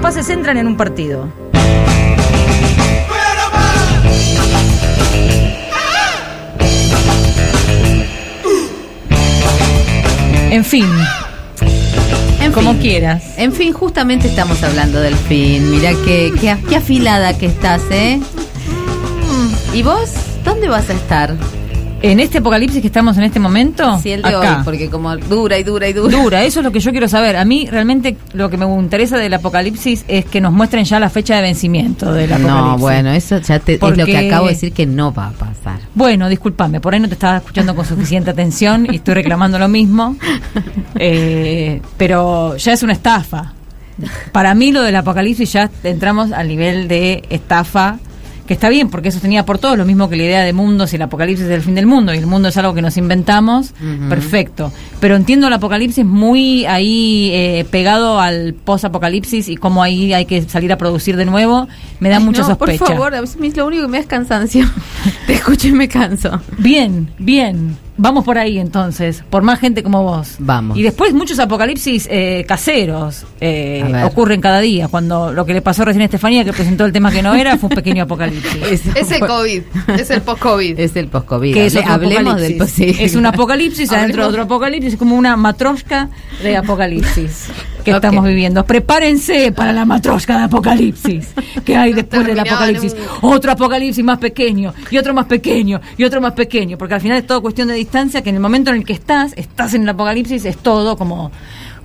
¿Cuántos pases entran en un partido? En fin, En como fin. quieras. En fin, justamente estamos hablando del fin. Mira qué, qué, qué afilada que estás, ¿eh? ¿Y vos? ¿Dónde vas a estar? En este apocalipsis que estamos en este momento, Si el de acá. hoy, porque como dura y dura y dura. Dura, eso es lo que yo quiero saber. A mí realmente lo que me interesa del apocalipsis es que nos muestren ya la fecha de vencimiento del apocalipsis. No, bueno, eso ya te, es lo que acabo de decir que no va a pasar. Bueno, discúlpame, por ahí no te estaba escuchando con suficiente atención y estoy reclamando lo mismo. Eh, pero ya es una estafa. Para mí lo del apocalipsis ya entramos al nivel de estafa, que está bien porque eso tenía por todo, lo mismo que la idea de mundo, si el apocalipsis es el fin del mundo y el mundo es algo que nos inventamos, perfecto. Pero entiendo el apocalipsis muy ahí eh, pegado al post-apocalipsis y cómo ahí hay que salir a producir de nuevo, me da Ay, mucha no, sospecha. Por favor, a mí lo único que me da es cansancio. Te escucho y me canso. Bien, bien. Vamos por ahí entonces, por más gente como vos. Vamos. Y después muchos apocalipsis eh, caseros eh, ocurren cada día. Cuando lo que le pasó recién a Estefanía, que presentó el tema que no era, fue un pequeño apocalipsis. Eso Es el COVID, es el post-COVID. Es el post-COVID. que es Hablemos del post Es un apocalipsis adentro de otro apocalipsis, es como una matrosca de apocalipsis que estamos viviendo. Prepárense para la matrosca de apocalipsis que hay después del apocalipsis. un- Otro apocalipsis más pequeño, y otro más pequeño, y otro más pequeño, porque al final es todo cuestión de distancia, que en el momento en el que estás, estás en el apocalipsis, es todo como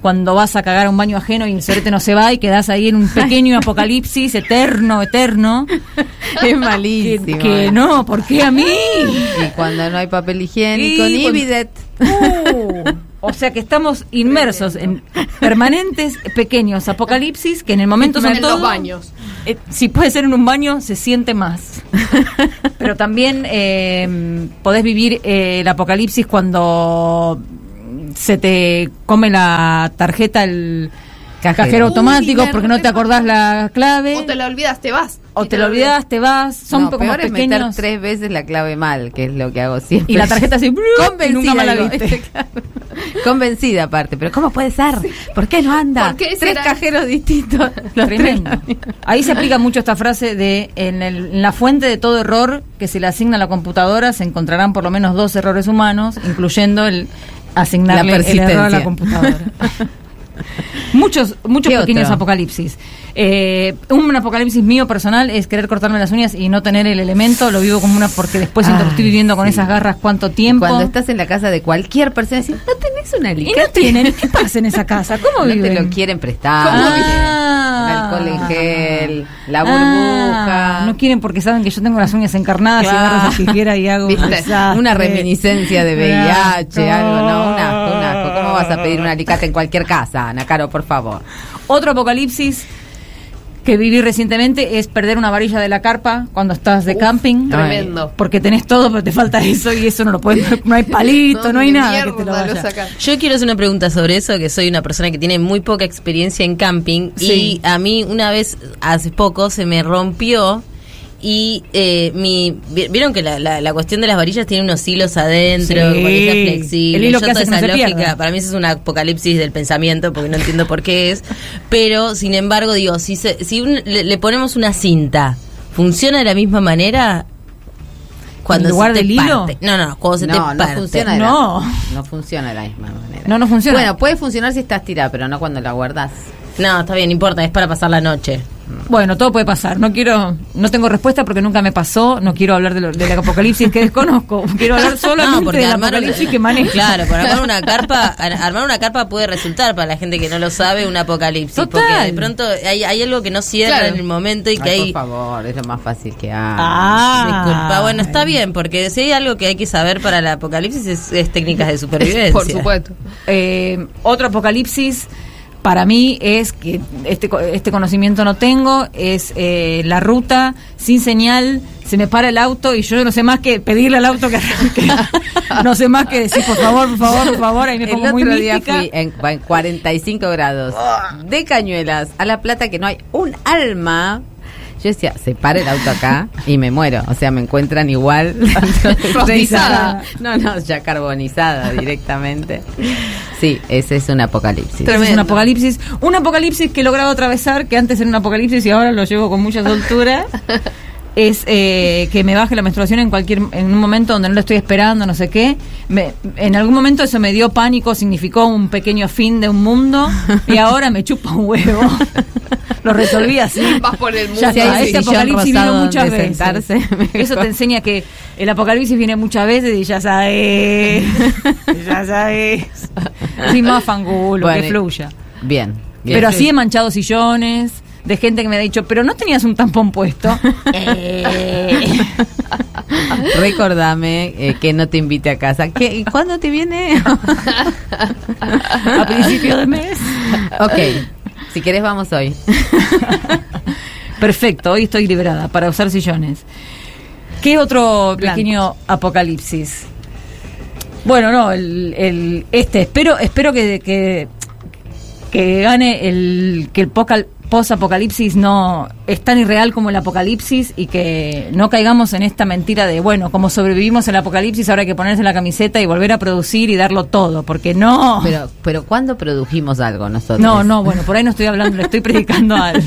cuando vas a cagar a un baño ajeno y el sorete no se va y quedas ahí en un pequeño apocalipsis eterno, eterno. Es malísimo. que no, ¿por qué a mí? Y cuando no hay papel higiénico Sí, ni cuando- bidet. Uh, o sea que estamos inmersos en permanentes pequeños apocalipsis que en el momento son en los todos baños. eh, si puede ser en un baño se siente más pero también eh, podés vivir eh, el apocalipsis cuando se te come la tarjeta el Cajero. automático me porque no te acordás la clave O te la olvidas, te vas. o te lo olvidas te vas son no, como peor es meter pequeños tres veces la clave mal, que es lo que hago siempre. y la tarjeta así Convencida, y nunca más la viste este, claro. Convencida aparte, pero ¿cómo puede ser? ¿Por qué no anda? ¿Por qué Tres cajeros distintos. Tremendo. Ahí se aplica mucho esta frase de en, el- en la fuente de todo error que se le asigna a la computadora se encontrarán por lo menos dos errores humanos, incluyendo el asignarle el error a la computadora. muchos muchos ¿Qué pequeños otro? apocalipsis. Eh, un apocalipsis mío personal es querer cortarme las uñas y no tener el elemento. Lo vivo como una porque después siento que Ay, estoy viviendo con sí. esas garras cuánto tiempo. Cuando estás en la casa de cualquier persona, decís, ¿no tenés una y alicate? no tienen, ¿qué pasa en esa casa? ¿Cómo No te viven? lo quieren prestar. ¿Cómo ¿viste? Alcohol en gel, la Ah, burbuja. no quieren porque saben que yo tengo las uñas encarnadas Claro. y agarro esa tijera y hago. Una reminiscencia de VIH, algo, ¿no? Un asco. un asco. ¿Cómo vas a pedir un alicate en cualquier casa, Ana Caro, por favor? Otro apocalipsis que viví recientemente es perder una varilla de la carpa cuando estás de camping. Tremendo. Porque tenés todo, pero te falta eso y eso no lo puedes. No hay palito, no, hay ¿dónde nada que te lo vaya. Yo quiero hacer una pregunta sobre eso, que soy una persona que tiene muy poca experiencia en camping Sí. y a mí una vez, hace poco, se me rompió y eh, mi vi- vieron que la, la, la cuestión de las varillas tiene unos hilos adentro, Sí. con esa flexible. El hilo Yo que toda hace que no esa se lógica, para mí eso es un apocalipsis del pensamiento porque no entiendo por qué es, pero sin embargo digo, si se, si un- le, le ponemos una cinta, ¿funciona de la misma manera? Cuando ¿En lugar se te del hilo? parte? No, no, cuando se te No, no parte. funciona, de la- No. no funciona de la misma manera. No, no funciona. Bueno, puede funcionar si estás tirada, pero no cuando la guardas. No, está bien, no importa, es para pasar la noche. Bueno, todo puede pasar. No quiero, no tengo respuesta porque nunca me pasó. No quiero hablar de lo- del apocalipsis que desconozco. Quiero hablar solamente No, porque del armar apocalipsis que manejo. Claro, por armar una carpa, ar- armar una carpa puede resultar para la gente que no lo sabe un apocalipsis, Total. porque de pronto hay, hay algo que no cierra Claro. en el momento y que Ay, hay por favor, es lo más fácil que hay. Ah. disculpa, bueno, está bien, porque si hay algo que hay que saber para el apocalipsis es, es técnicas de supervivencia. Por supuesto. Eh, otro apocalipsis para mí es que este, este conocimiento no tengo, es eh, la ruta sin señal, se me para el auto y yo no sé más que pedirle al auto que arranque. no sé más que decir por favor, por favor, por favor, ahí me El pongo otro muy día mística. fui en, en 45 grados de Cañuelas a La Plata que no hay un alma. Yo decía, se para el auto acá y me muero. O sea, me encuentran igual. seis- No, no, ya carbonizada directamente. Sí, ese es un apocalipsis. Ese Es un apocalipsis. Un apocalipsis que he logrado atravesar, que antes era un apocalipsis y ahora lo llevo con mucha soltura. Es eh, que me baje la menstruación en cualquier en un momento donde no lo estoy esperando, no sé qué. Me- en algún momento eso me dio pánico, significó un pequeño fin de un mundo y ahora me chupa un huevo. lo resolví así. Vas por el mundo. Ya está, hay este apocalipsis vino muchas veces. sentarse. Eso te enseña que el apocalipsis viene muchas veces y ya sabes. ya sabes. Sin más fangulo, Bueno, que fluya. Bien. bien. Pero así he manchado sillones de gente que me ha dicho, pero no tenías un tampón puesto. Eh, Recordame eh, que no te invite a casa. ¿Qué, ¿Y ¿Cuándo te viene? a principio de mes. ok. Si querés, vamos hoy. Perfecto, hoy estoy liberada para usar sillones. ¿Qué otro Blancos. pequeño apocalipsis? Bueno, no, el, el- este, espero, espero que, que, que gane el que el pocal- post-apocalipsis no es tan irreal como el apocalipsis y que no caigamos en esta mentira de, bueno, como sobrevivimos el apocalipsis, ahora hay que ponerse la camiseta y volver a producir y darlo todo, porque no. Pero, pero ¿cuándo produjimos algo nosotros? No, no, bueno, por ahí no estoy hablando, le estoy predicando al,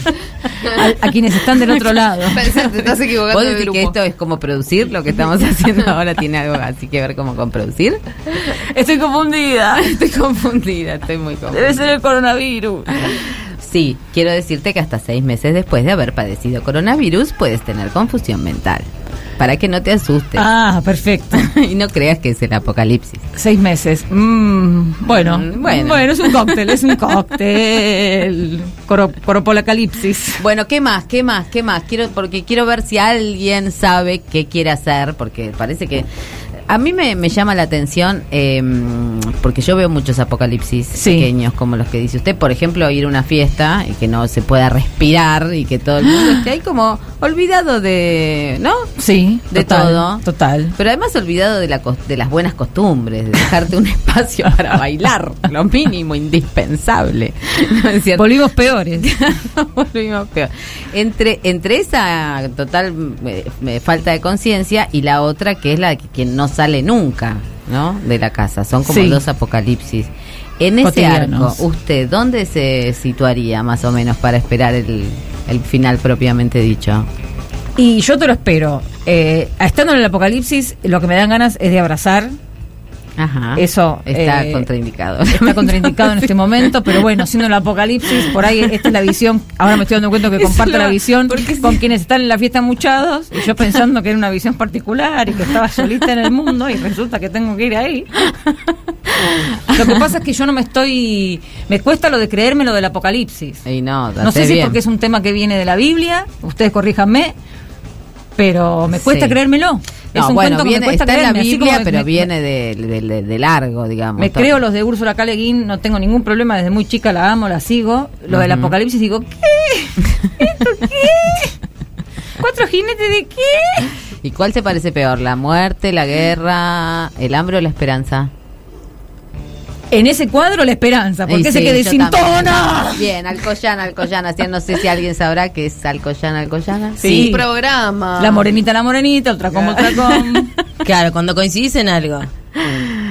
al- a quienes están del otro lado. Pensé, te estás equivocando ¿Vos de decís grupo. que esto es como producir? Lo que estamos haciendo ahora tiene algo así que ver como con producir. Estoy confundida. Estoy confundida, estoy muy confundida. Debe ser el coronavirus. Sí, quiero decirte que hasta seis meses después de haber padecido coronavirus puedes tener confusión mental. Para que no te asustes Ah, perfecto. y no creas que es el apocalipsis. Seis meses. Mm, bueno, Mm, bueno, bueno. es un cóctel, es un cóctel. Coro, coropolacalipsis. Bueno, ¿qué más? ¿Qué más? ¿Qué más? Quiero porque quiero ver si alguien sabe qué quiere hacer, porque parece que a mí me, me llama la atención eh, porque yo veo muchos apocalipsis Sí. pequeños como los que dice usted. Por ejemplo, ir a una fiesta y que no se pueda respirar y que todo el mundo esté ahí como olvidado de, ¿no? Sí, De total, todo. Total. Pero además olvidado de, la, de las buenas costumbres, de dejarte un espacio para bailar, lo mínimo, indispensable. ¿No es cierto? Volvimos peores. Volvimos peor. Entre, entre esa total eh, falta de conciencia y la otra que es la de que quien no sale nunca, ¿no? De la casa. Son como Sí. dos apocalipsis. En ese arco, ¿usted dónde se situaría más o menos para esperar el, el final propiamente dicho? Y yo te lo espero. Eh, estando en el apocalipsis, lo que me dan ganas es de abrazar. Ajá. Eso, está eh, contraindicado. Está contraindicado en este momento, pero bueno, siendo el apocalipsis, por ahí esta es la visión. Ahora me estoy dando cuenta que comparto lo- la visión con quienes están en la fiesta muchados, y yo pensando que era una visión particular y que estaba solita en el mundo, y resulta que tengo que ir ahí. Lo que pasa es que yo no me estoy. Me cuesta lo de creerme lo del apocalipsis. Y no, No sé hace si es bien. porque es un tema que viene de la Biblia, ustedes corríjanme, pero me cuesta Sí. creérmelo. es un bueno, cuento que viene, me cuesta está en la Biblia, pero me- viene de, de- largo, digamos. Me Todo. creo los de Úrsula K. No tengo ningún problema, desde muy chica la amo, la sigo. Lo del apocalipsis digo, ¿qué? ¿Esto qué? ¿Cuatro jinetes de qué? ¿Y cuál te parece peor? ¿La muerte, la guerra, el hambre o la esperanza? En ese cuadro la esperanza, porque ese sí, que desintona. Bien, Alcoyana, Alcoyana. No sé si alguien sabrá que es Alcoyana, Alcoyana. Sí. Un programa. La morenita, la morenita, otra como otra con. Claro, cuando coincidís en algo.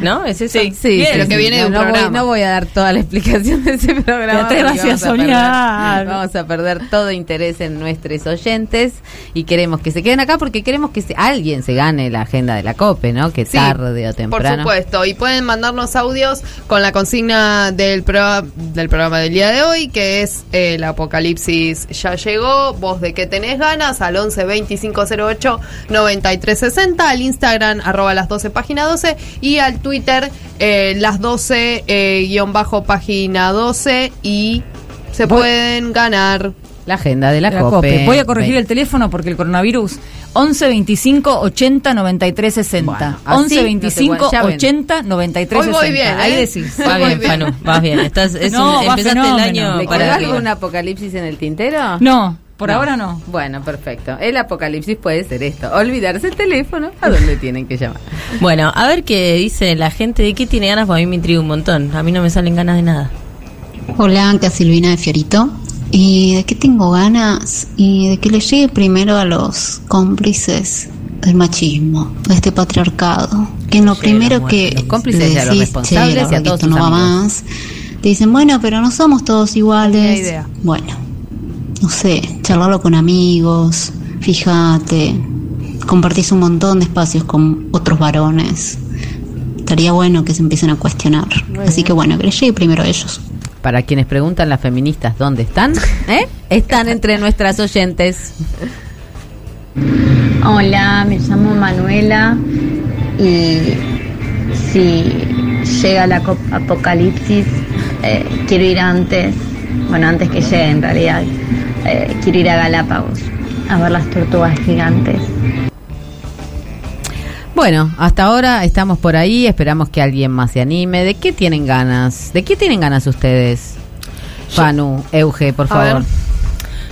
¿No? ¿Es eso? Sí. Sí, Bien, sí, lo que sí. viene de no, un no voy, programa. no voy a dar toda la explicación de ese programa. Te porque a vamos soñar. perder- vamos a perder todo interés en nuestros oyentes y queremos que se queden acá porque queremos que se- alguien se gane la agenda de la COPE, ¿no? Que Sí, tarde o Por temprano. supuesto, y pueden mandarnos audios con la consigna del, pro- del programa del día de hoy, que es eh, el apocalipsis ya llegó, vos de qué tenés ganas, al 11 2508 9360, al Instagram arroba las 12 página 12 y al Twitter eh, las 12 eh, guion bajo página 12 y se Voy- pueden ganar. La agenda de la, La COPE. COPE. Voy a corregir el teléfono porque el coronavirus 11 25 80 93 60. Bueno, así 11 no te 25 cual- ya ven. 80 93 Hoy voy 60. bien, Ahí ¿eh? decís. Hoy Vas voy bien, bien. Fanu, vas bien. Estás, es No, un- va empezaste el fenómeno. año ¿Le para algún apocalipsis en el tintero? No, por No. ahora no. Bueno, perfecto. El apocalipsis puede ser esto. Olvidarse el teléfono a dónde tienen que llamar. Bueno, a ver qué dice la gente de qué tiene ganas, porque a mí me intriga un montón. A mí no me salen ganas de nada. Hola, acá Silvina de Fiorito. ¿Y de qué tengo ganas? Y de que le llegue primero a los cómplices del machismo, de este patriarcado. Que en lo primero muerte. que Los cómplices y a los decís, responsables "Che, y a la todos esto sus no va amigos". más, te dicen, bueno, pero no somos todos iguales. Tenía idea. Bueno, no sé, charlarlo con amigos, fíjate, compartís un montón de espacios con otros varones. Estaría bueno que se empiecen a cuestionar. Así que bueno, que les llegue primero a ellos. Para quienes preguntan las feministas dónde están, ¿eh? están entre nuestras oyentes. Hola, me llamo Manuela y si llega la apocalipsis, eh, quiero ir antes, bueno, antes que llegue en realidad, eh, quiero ir a Galápagos a ver las tortugas gigantes. Bueno, hasta ahora estamos por ahí, esperamos que alguien más se anime. ¿De qué tienen ganas? ¿De qué tienen ganas ustedes? Fanu, Euge, por favor.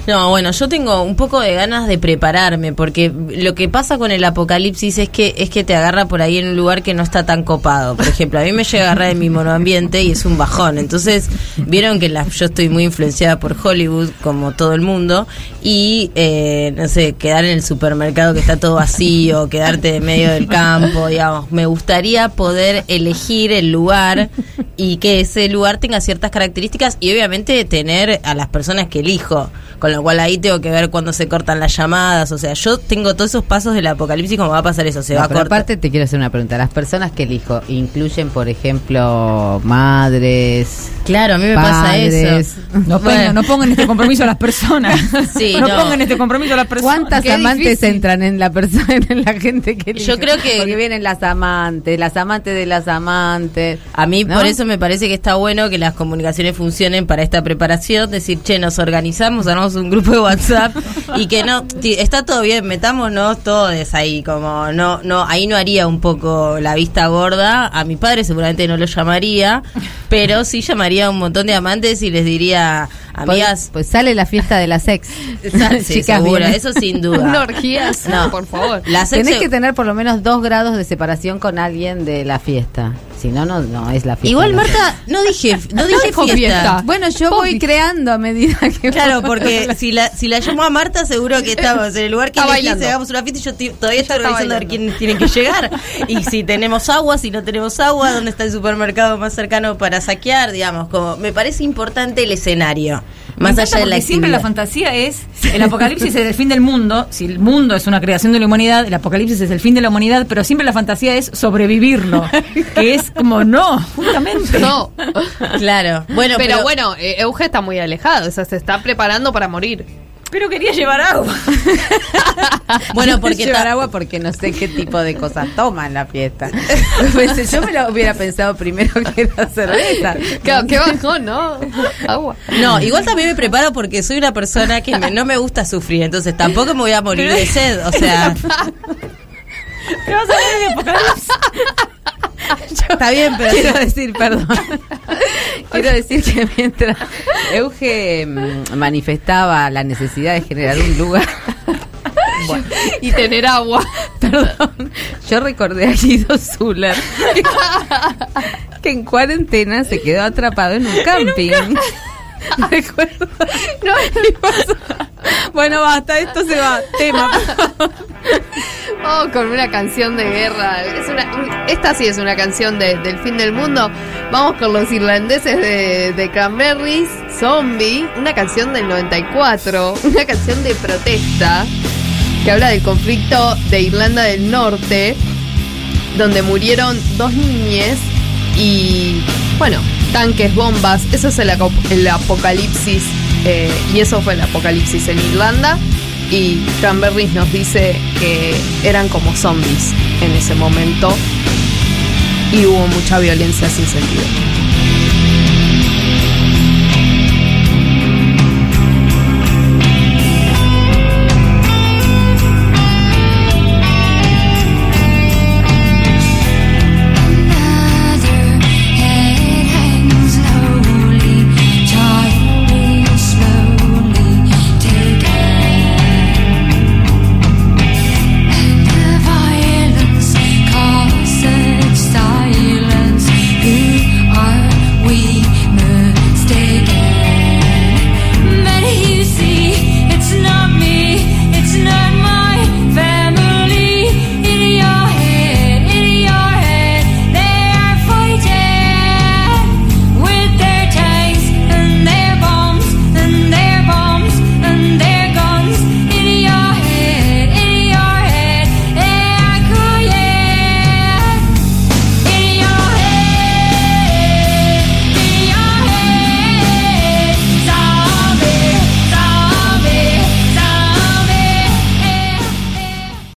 No, bueno, yo tengo un poco de ganas de prepararme porque lo que pasa con el apocalipsis es que es que te agarra por ahí en un lugar que no está tan copado. Por ejemplo, a mí me llega a agarrar en mi monoambiente y es un bajón. Entonces, vieron que la- yo estoy muy influenciada por Hollywood, como todo el mundo, y eh, no sé, quedar en el supermercado que está todo vacío, quedarte en medio del campo, digamos. Me gustaría poder elegir el lugar y que ese lugar tenga ciertas características y obviamente tener a las personas que elijo. Con lo cual ahí tengo que ver cuándo se cortan las llamadas. O sea, yo tengo todos esos pasos del apocalipsis como va a pasar eso. Se No, va a cortar. aparte te quiero hacer una pregunta. Las personas que elijo incluyen, por ejemplo, madres. Claro, a mí me pasa eso. No, Bueno. pongan, no pongan este compromiso a las personas. Sí, no, no. pongan este compromiso a las personas. ¿Cuántas Qué amantes difícil. entran en la persona, en la gente que elige? Yo creo que- Porque vienen las amantes, las amantes de las amantes. A mí ¿No? por eso me parece que está bueno que las comunicaciones funcionen para esta preparación, decir, che, nos organizamos, armamos un grupo de WhatsApp y que no, está todo bien, metámonos todos ahí, como no, no, ahí no haría un poco la vista gorda, a mi padre seguramente no lo llamaría, pero sí llamaría a un montón de amantes y les diría, amigas, Pues, pues sale la fiesta de las ex. sí, seguro, eso sin duda. Una orgía, No. por favor. Las ex Tenés que tener por lo menos dos grados de separación con alguien de la fiesta. Si no, no, no es la fiesta. Igual. Marta, no dije, no dije fiesta. fiesta. Bueno, yo voy creando a medida que Claro, porque si la, si la llamo a Marta, seguro que estamos en el lugar que dice hagamos una fiesta y yo todavía estoy organizando a ver quiénes tienen que llegar. Y si tenemos agua, si no tenemos agua, dónde está el supermercado más cercano para saquear, digamos, como me parece importante el escenario. Más allá de la siempre la fantasía es el apocalipsis es el fin del mundo. Si el mundo es una creación de la humanidad, el apocalipsis es el fin de la humanidad, pero siempre la fantasía es sobrevivirlo. que es como no, justamente. No. Claro. Bueno, pero, pero, bueno, eh, Euge está muy alejado, o sea, se está preparando para morir. Pero quería llevar agua. Bueno, porque llevar agua porque no sé qué tipo de cosas toma en la fiesta. Pues, yo me lo hubiera pensado primero que la cerveza. Claro, qué bajón, ¿no? Agua. No, igual también me preparo porque soy una persona que me- no me gusta sufrir, entonces tampoco me voy a morir de sed, o sea, Pero vas a ver apocalipsis. Está bien, pero Quiero decir, perdón. Quiero decir que mientras Euge mm, manifestaba la necesidad de generar un lugar, Y tener agua. perdón, yo recordé a Guido Zuller que en cuarentena se quedó atrapado en un camping. Recuerdo. No, bueno, basta, esto se va. Tema. Oh, con una canción de guerra. Es una, esta sí es una canción de- del fin del mundo. Vamos con los irlandeses de, de Cranberries, Zombie, una canción del 94, una canción de protesta que habla del conflicto de Irlanda del Norte, donde murieron dos niñes y, bueno, tanques, bombas. Eso es el apocalipsis eh, y eso fue el apocalipsis en Irlanda. Y Cranberries nos dice que eran como zombies en ese momento y hubo mucha violencia sin sentido.